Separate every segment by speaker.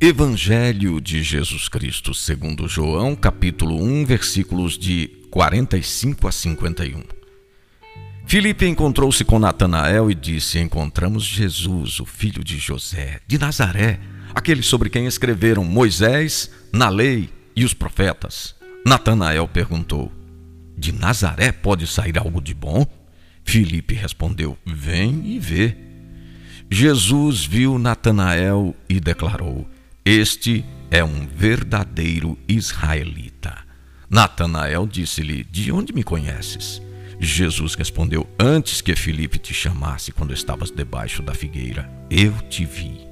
Speaker 1: Evangelho de Jesus Cristo, segundo João, capítulo 1, versículos de 45 a 51. Filipe encontrou-se com Natanael e disse: Encontramos Jesus, o filho de José, de Nazaré, aquele sobre quem escreveram Moisés na lei e os profetas. Natanael perguntou: De Nazaré pode sair algo de bom? Filipe respondeu: Vem e vê. Jesus viu Natanael e declarou: este é um verdadeiro israelita. Natanael disse-lhe: De onde me conheces? Jesus respondeu: Antes que Felipe te chamasse, quando estavas debaixo da figueira, eu te vi.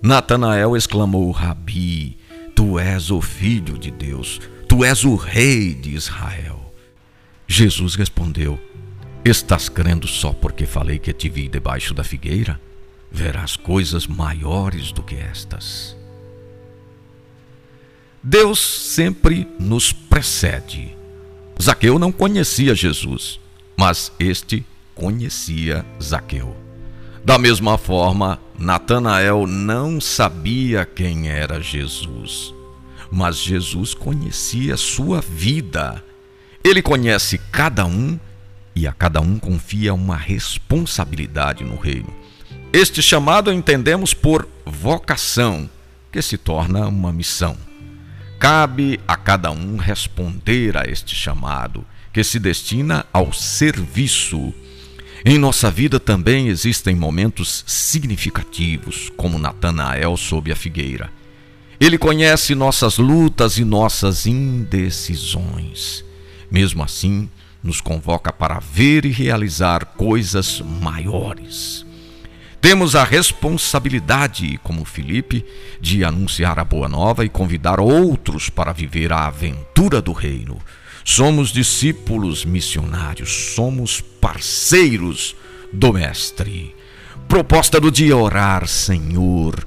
Speaker 1: Natanael exclamou: Rabi, tu és o filho de Deus, tu és o rei de Israel. Jesus respondeu: Estás crendo só porque falei que te vi debaixo da figueira? Verás coisas maiores do que estas. Deus sempre nos precede. Zaqueu não conhecia Jesus, mas este conhecia Zaqueu. Da mesma forma, Natanael não sabia quem era Jesus, mas Jesus conhecia sua vida. Ele conhece cada um e a cada um confia uma responsabilidade no reino. Este chamado entendemos por vocação, que se torna uma missão. Cabe a cada um responder a este chamado, que se destina ao serviço. Em nossa vida também existem momentos significativos, como Natanael sob a figueira. Ele conhece nossas lutas e nossas indecisões. Mesmo assim, nos convoca para ver e realizar coisas maiores. Temos a responsabilidade, como Felipe, de anunciar a boa nova e convidar outros para viver a aventura do reino. Somos discípulos missionários, somos parceiros do Mestre. Proposta do dia orar, Senhor,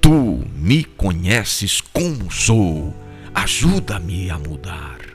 Speaker 1: tu me conheces como sou, ajuda-me a mudar.